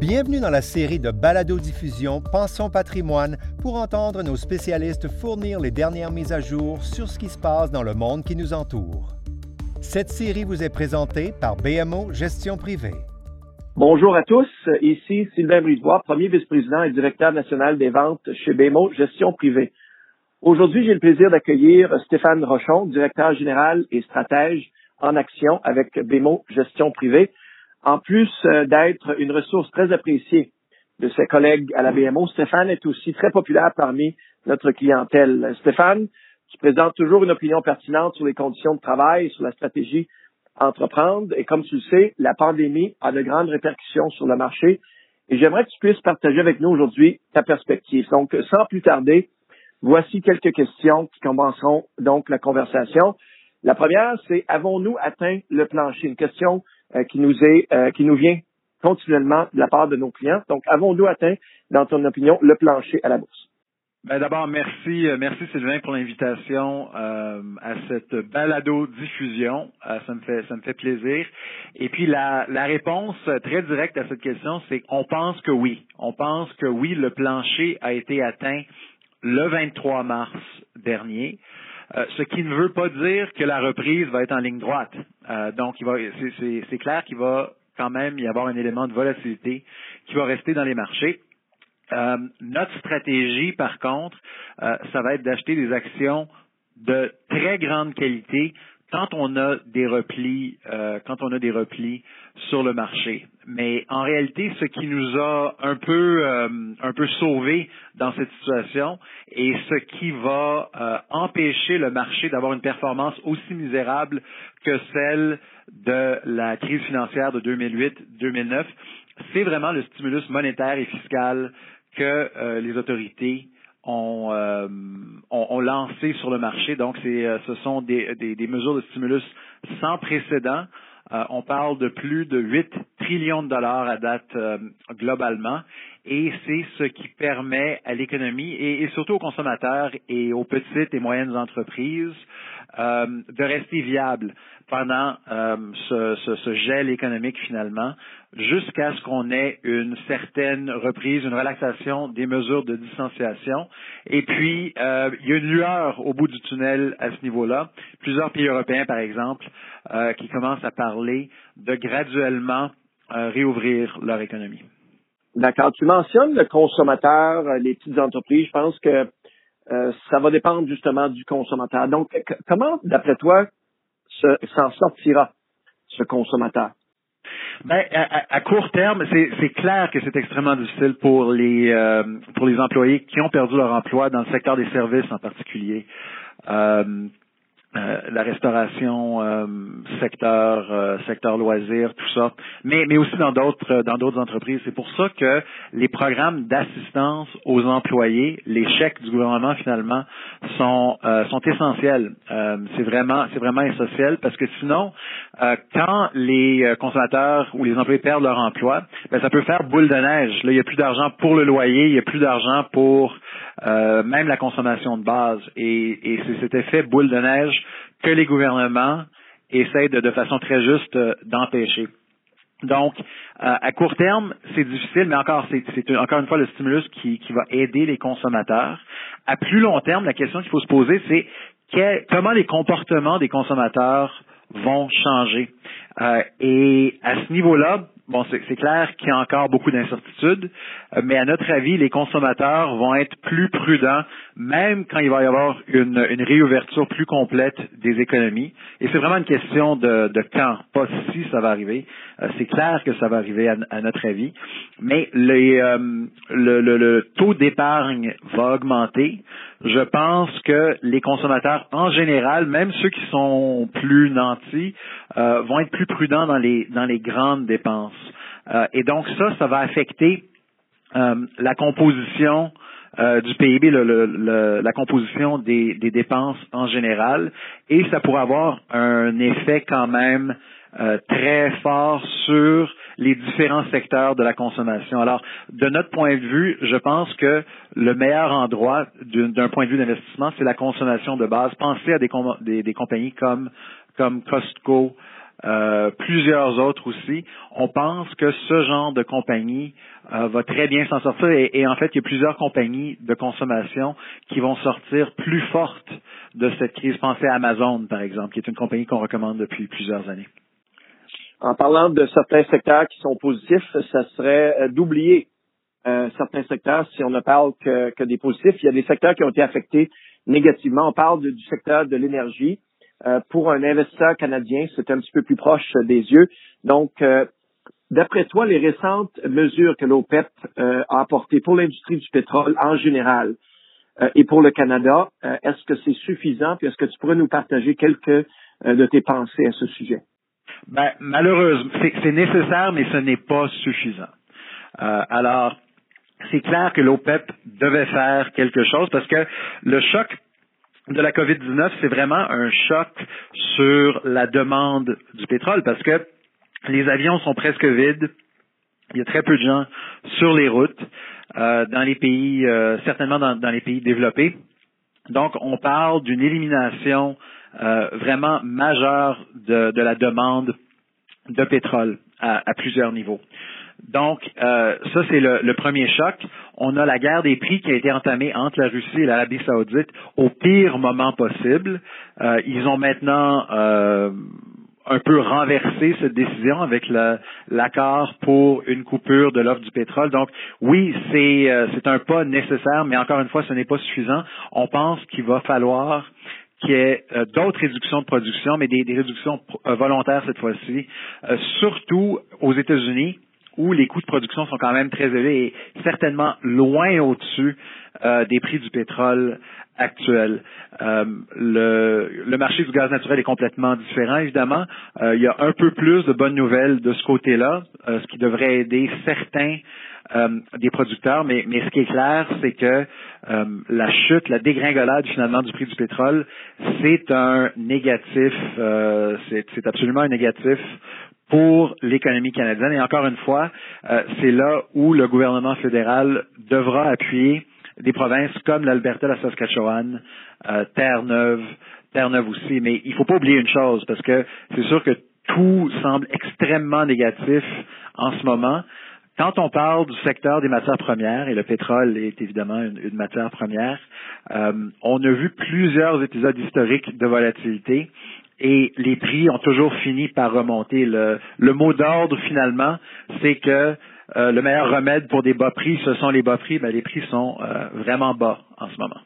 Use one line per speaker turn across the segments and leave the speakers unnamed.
Bienvenue dans la série de balado-diffusion Pensons patrimoine pour entendre nos spécialistes fournir les dernières mises à jour sur ce qui se passe dans le monde qui nous entoure. Cette série vous est présentée par BMO Gestion privée.
Bonjour à tous, ici Sylvain Bridois, premier vice-président et directeur national des ventes chez BMO Gestion privée. Aujourd'hui, j'ai le plaisir d'accueillir Stéphane Rochon, directeur général et stratège en action avec BMO Gestion privée. En plus euh, d'être une ressource très appréciée de ses collègues à la BMO, Stéphane est aussi très populaire parmi notre clientèle. Stéphane, tu présentes toujours une opinion pertinente sur les conditions de travail, sur la stratégie à entreprendre. Et comme tu le sais, la pandémie a de grandes répercussions sur le marché. Et j'aimerais que tu puisses partager avec nous aujourd'hui ta perspective. Donc, sans plus tarder, voici quelques questions qui commenceront donc la conversation. La première, c'est avons-nous atteint le plancher? Une question qui nous est euh, qui nous vient continuellement de la part de nos clients. Donc, avons-nous atteint, dans ton opinion, le plancher à la bourse?
Ben d'abord, merci, euh, merci Sylvain pour l'invitation euh, à cette balado diffusion. ça me fait, ça me fait plaisir. Et puis la, la réponse très directe à cette question, c'est qu'on pense que oui. On pense que oui, le plancher a été atteint le 23 mars dernier. Euh, ce qui ne veut pas dire que la reprise va être en ligne droite. Euh, donc, c'est clair qu'il va quand même y avoir un élément de volatilité qui va rester dans les marchés. Euh, notre stratégie, par contre, ça va être d'acheter des actions de très grande qualité quand on a des replis, euh, quand on a des replis sur le marché. Mais en réalité, ce qui nous a un peu, euh, un peu sauvé dans cette situation et ce qui va euh, empêcher le marché d'avoir une performance aussi misérable que celle de la crise financière de 2008-2009, c'est vraiment le stimulus monétaire et fiscal que les autorités ont, euh, ont, lancé sur le marché. Donc, c'est, euh, ce sont des, des, mesures de stimulus sans précédent. Euh, on parle de plus de 8 trillions de dollars à date euh, globalement. Et c'est ce qui permet à l'économie et, et, surtout aux consommateurs et aux petites et moyennes entreprises euh, de rester viables pendant euh, ce, ce, ce, gel économique finalement, jusqu'à ce qu'on ait une certaine reprise, une relaxation des mesures de distanciation. Et puis, euh, il y a une lueur au bout du tunnel à ce niveau-là. Plusieurs pays européens, par exemple, qui commencent à parler de graduellement réouvrir leur économie.
D'accord. Tu mentionnes le consommateur, les petites entreprises. Je pense que euh, ça va dépendre justement du consommateur. Donc, comment, d'après toi, s'en sortira ce consommateur?
Ben, à, court terme, c'est clair que c'est extrêmement difficile pour les euh, pour les employés qui ont perdu leur emploi dans le secteur des services en particulier. Euh, euh, la restauration, euh, secteur, euh, secteur loisirs, tout ça, mais, mais aussi dans d'autres dans d'autres entreprises. C'est pour ça que les programmes d'assistance aux employés, les chèques du gouvernement finalement sont sont essentiels. c'est vraiment c'est vraiment essentiel parce que sinon, quand les consommateurs ou les employés perdent leur emploi, ben, ça peut faire boule de neige. Là, il n'y a plus d'argent pour le loyer, il n'y a plus d'argent pour euh, même la consommation de base. Et, et c'est cet effet boule de neige que les gouvernements essayent de, de façon très juste euh, d'empêcher. Donc, euh, à court terme, c'est difficile, mais encore, c'est encore une fois le stimulus qui, qui, va aider les consommateurs. À plus long terme, la question qu'il faut se poser, c'est comment les comportements des consommateurs vont changer. Euh, et à ce niveau-là, bon, c'est clair qu'il y a encore beaucoup d'incertitudes, euh, mais à notre avis, les consommateurs vont être plus prudents, même quand il va y avoir une, une réouverture plus complète des économies. Et c'est vraiment une question de, de, quand, pas si ça va arriver. Euh, c'est clair que ça va arriver à, à notre avis, mais les, euh, le, le, le taux d'épargne va augmenter. Je pense que les consommateurs en général, même ceux qui sont plus nantis, euh, vont être plus prudents dans les dans les grandes dépenses. Euh, et donc ça, ça va affecter euh, la composition euh, du PIB, le, le, la composition des, des, dépenses en général, et ça pourrait avoir un effet quand même euh, très fort sur les différents secteurs de la consommation. Alors, de notre point de vue, je pense que le meilleur endroit d'un point de vue d'investissement, c'est la consommation de base. Pensez à des, compagnies comme, Costco, euh, plusieurs autres aussi. On pense que ce genre de compagnie euh, va très bien s'en sortir et, en fait, il y a plusieurs compagnies de consommation qui vont sortir plus fortes de cette crise. Pensez à Amazon, par exemple, qui est une compagnie qu'on recommande depuis plusieurs années.
En parlant de certains secteurs qui sont positifs, ça serait euh, d'oublier certains secteurs si on ne parle que, que, des positifs. Il y a des secteurs qui ont été affectés négativement. On parle du secteur de l'énergie. Euh, pour un investisseur canadien, c'est un petit peu plus proche des yeux. Donc, euh, d'après toi, les récentes mesures que l'OPEP euh, a apportées pour l'industrie du pétrole en général et pour le Canada, est-ce que c'est suffisant? Puis est-ce que tu pourrais nous partager quelques de tes pensées à ce sujet?
Ben, malheureusement, c'est nécessaire, mais ce n'est pas suffisant. alors, c'est clair que l'OPEP devait faire quelque chose parce que le choc de la COVID-19, c'est vraiment un choc sur la demande du pétrole parce que les avions sont presque vides. Il y a très peu de gens sur les routes euh, dans les pays, euh, certainement dans, les pays développés. Donc, on parle d'une élimination euh, vraiment majeure de, la demande de pétrole à plusieurs niveaux. Donc, euh, ça, c'est le, premier choc. On a la guerre des prix qui a été entamée entre la Russie et l'Arabie saoudite au pire moment possible. Euh, ils ont maintenant euh, un peu renversé cette décision avec l'accord pour une coupure de l'offre du pétrole. Donc, oui, c'est un pas nécessaire, mais encore une fois, ce n'est pas suffisant. On pense qu'il va falloir qu'il y ait d'autres réductions de production, mais des réductions volontaires cette fois-ci, surtout aux États-Unis où les coûts de production sont quand même très élevés et certainement loin au-dessus euh, des prix du pétrole actuel. Euh, le, marché du gaz naturel est complètement différent, évidemment. Euh, il y a un peu plus de bonnes nouvelles de ce côté-là, ce qui devrait aider certains des producteurs, mais, mais, ce qui est clair, c'est que la chute, la dégringolade finalement du prix du pétrole, c'est un négatif, c'est absolument un négatif pour l'économie canadienne. Et encore une fois, euh, c'est là où le gouvernement fédéral devra appuyer des provinces comme l'Alberta, la Saskatchewan, euh, Terre-Neuve, Terre-Neuve aussi. Mais il ne faut pas oublier une chose, parce que c'est sûr que tout semble extrêmement négatif en ce moment. Quand on parle du secteur des matières premières, et le pétrole est évidemment une, matière première, euh, on a vu plusieurs épisodes historiques de volatilité et les prix ont toujours fini par remonter. Le, mot d'ordre, finalement, c'est que euh, le meilleur remède pour des bas prix, ce sont les bas prix. Ben, les prix sont euh, vraiment bas en ce moment.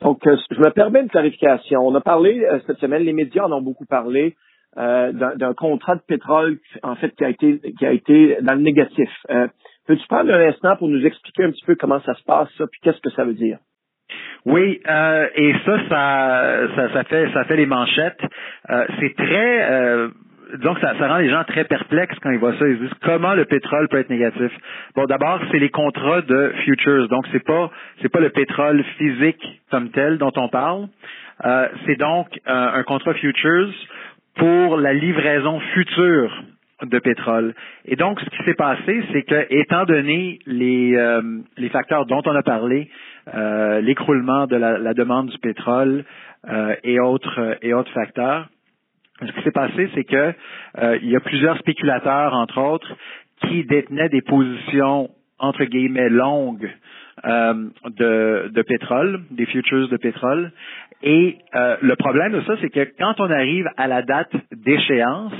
Donc, euh, je me permets une clarification. On a parlé cette semaine, les médias en ont beaucoup parlé d'un contrat de pétrole, en fait, qui a été qui a été dans le négatif. Peux-tu prendre un instant pour nous expliquer un petit peu comment ça se passe, ça, puis qu'est-ce que ça veut dire?
Oui, euh, et ça, ça, ça, fait, ça fait les manchettes. Euh, c'est très, euh, donc ça, ça rend les gens très perplexes quand ils voient ça. Ils disent comment le pétrole peut être négatif? Bon, d'abord, c'est les contrats de futures. Donc c'est pas, c'est pas le pétrole physique comme tel dont on parle. Euh, c'est donc un contrat futures pour la livraison future de pétrole. Et donc, ce qui s'est passé, c'est que, étant donné les, les facteurs dont on a parlé, euh, l'écroulement de la, demande du pétrole euh, et autres et autres facteurs. Ce qui s'est passé, c'est que euh, il y a plusieurs spéculateurs, entre autres, qui détenaient des positions entre guillemets longues de, de, pétrole, des futures de pétrole. Et le problème de ça, c'est que quand on arrive à la date d'échéance,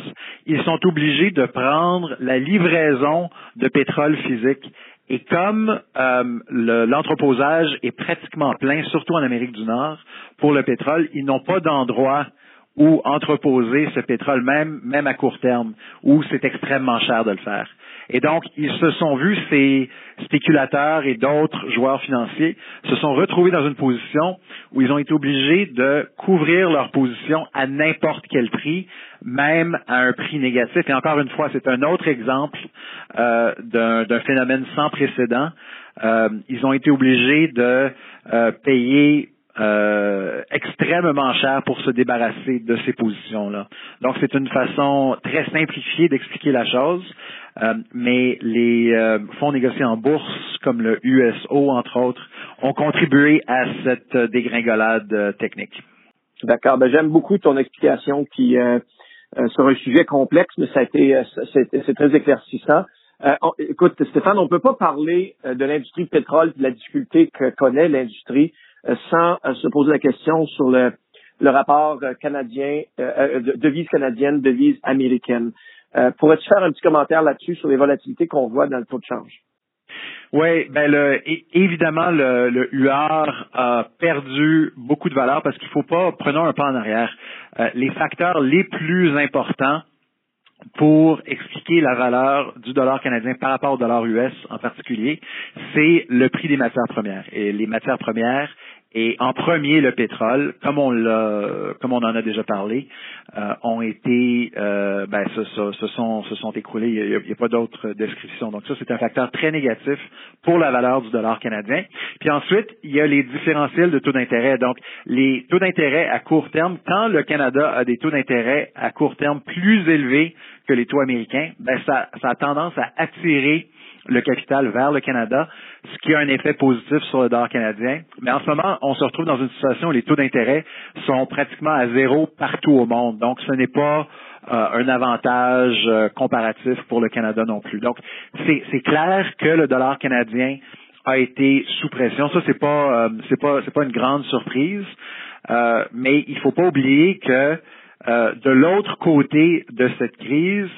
ils sont obligés de prendre la livraison de pétrole physique. Et comme euh, l'entreposage est pratiquement plein, surtout en Amérique du Nord, pour le pétrole, ils n'ont pas d'endroit où entreposer ce pétrole, même, même à court terme, où c'est extrêmement cher de le faire. Et donc, ils se sont vus, ces spéculateurs et d'autres joueurs financiers, se sont retrouvés dans une position où ils ont été obligés de couvrir leur position à n'importe quel prix, même à un prix négatif. Et encore une fois, c'est un autre exemple euh, d'un phénomène sans précédent. Euh, ils ont été obligés de euh, payer euh, extrêmement cher pour se débarrasser de ces positions-là. Donc, c'est une façon très simplifiée d'expliquer la chose, euh, mais les euh, fonds négociés en bourse, comme le USO, entre autres, ont contribué à cette dégringolade technique.
D'accord. Ben, J'aime beaucoup ton explication qui sur un sujet complexe, mais ça a été c'est très éclaircissant. écoute, Stéphane, on ne peut pas parler de l'industrie pétrole de la difficulté que connaît l'industrie sans se poser la question sur le, le rapport canadien, devise canadienne, devise américaine. Pourrais-tu faire un petit commentaire là-dessus sur les volatilités qu'on voit dans le taux de change?
Oui, ben le, évidemment, le, le, UR a perdu beaucoup de valeur parce qu'il ne faut pas, prenons un pas en arrière, euh, les facteurs les plus importants pour expliquer la valeur du dollar canadien par rapport au dollar US en particulier, c'est le prix des matières premières. Et les matières premières, et en premier, le pétrole, comme on l'a, comme on en a déjà parlé, euh, ont été, euh, ben, se, se, sont, se sont écroulés. Il n'y a, pas d'autre description. Donc ça, c'est un facteur très négatif pour la valeur du dollar canadien. Puis ensuite, il y a les différentiels de taux d'intérêt. Donc les taux d'intérêt à court terme, quand le Canada a des taux d'intérêt à court terme plus élevés que les taux américains, ben ça, ça a tendance à attirer le capital vers le Canada, ce qui a un effet positif sur le dollar canadien. Mais en ce moment, on se retrouve dans une situation où les taux d'intérêt sont pratiquement à zéro partout au monde. Donc, ce n'est pas euh, un avantage euh, comparatif pour le Canada non plus. Donc, c'est clair que le dollar canadien a été sous pression. Ça, c'est pas, euh, c'est pas, c'est pas une grande surprise. mais il faut pas oublier que de l'autre côté de cette crise,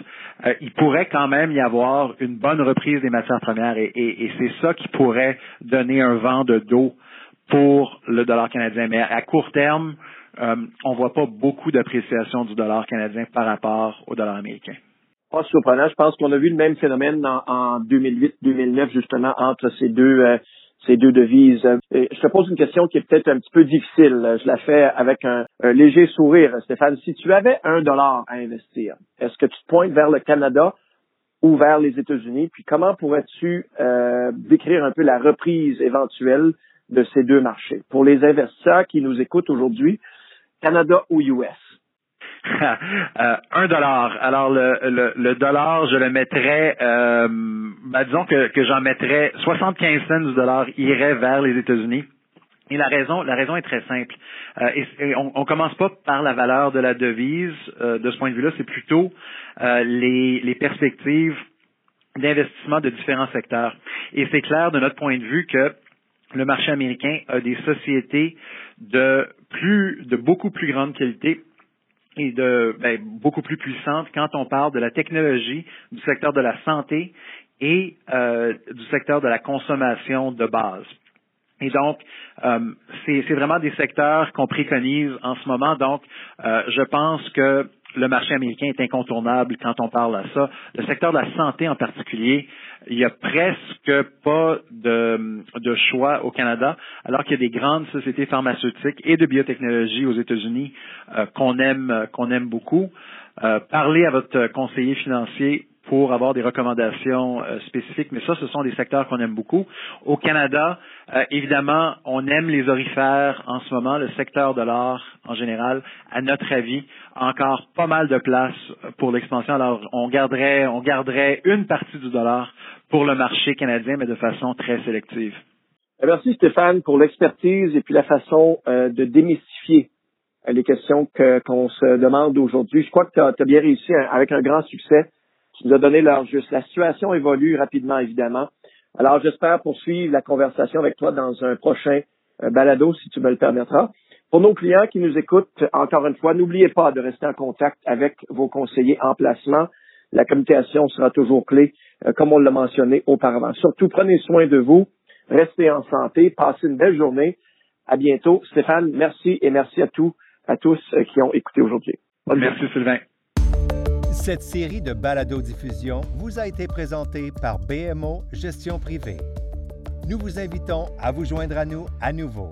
euh, il pourrait quand même y avoir une bonne reprise des matières premières et, c'est ça qui pourrait donner un vent de dos pour le dollar canadien. Mais à court terme, euh, on ne voit pas beaucoup d'appréciation du dollar canadien par rapport au dollar américain.
Pas surprenant. Je pense qu'on a vu le même phénomène en, 2008-2009, justement, entre ces deux, euh, ces deux devises. je te pose une question qui est peut-être un petit peu difficile. Je la fais avec un, léger sourire, Stéphane. Si tu avais un dollar à investir, est-ce que tu te pointes vers le Canada ou vers les États-Unis? Puis comment pourrais-tu euh, décrire un peu la reprise éventuelle de ces deux marchés? Pour les investisseurs qui nous écoutent aujourd'hui, Canada ou US?
Euh, un dollar. Alors le, le, dollar, je le mettrais, euh, ben, disons que, que j'en mettrais 75 cents du dollar irait vers les États-Unis. Et la raison, la raison est très simple. Euh, et, on, ne commence pas par la valeur de la devise. de ce point de vue-là, c'est plutôt les, les perspectives d'investissement de différents secteurs. Et c'est clair de notre point de vue que le marché américain a des sociétés de plus, de beaucoup plus grande qualité et de ben, beaucoup plus puissante quand on parle de la technologie, du secteur de la santé et euh, du secteur de la consommation de base. Et donc, euh, c'est vraiment des secteurs qu'on préconise en ce moment. Donc, euh, je pense que le marché américain est incontournable quand on parle à ça. Le secteur de la santé en particulier, il y a presque pas de, de choix au Canada, alors qu'il y a des grandes sociétés pharmaceutiques et de biotechnologie aux États-Unis euh, qu'on aime qu'on aime beaucoup. Euh, parlez à votre conseiller financier pour avoir des recommandations euh, spécifiques, mais ça, ce sont des secteurs qu'on aime beaucoup. Au Canada, euh, évidemment, on aime les orifères en ce moment, le secteur de l'art en général, à notre avis, encore pas mal de place pour l'expansion. Alors, on garderait, on garderait une partie du dollar pour le marché canadien, mais de façon très sélective.
Eh, merci Stéphane pour l'expertise et puis la façon euh, de démystifier les questions qu'on se demande aujourd'hui. Je crois que tu as, bien réussi avec un grand succès qui nous a donné l'heure juste. La situation évolue rapidement, évidemment. Alors, j'espère poursuivre la conversation avec toi dans un prochain euh, balado, si tu me le permettras. Pour nos clients qui nous écoutent, encore une fois, n'oubliez pas de rester en contact avec vos conseillers en placement. La communication sera toujours clé, euh, comme on l'a mentionné auparavant. Surtout, prenez soin de vous, restez en santé, passez une belle journée. À bientôt. Stéphane, merci et merci à tous, à tous euh, qui ont écouté aujourd'hui.
Merci Sylvain.
Cette série de balado-diffusion vous a été présentée par BMO Gestion Privée. Nous vous invitons à vous joindre à nous à nouveau.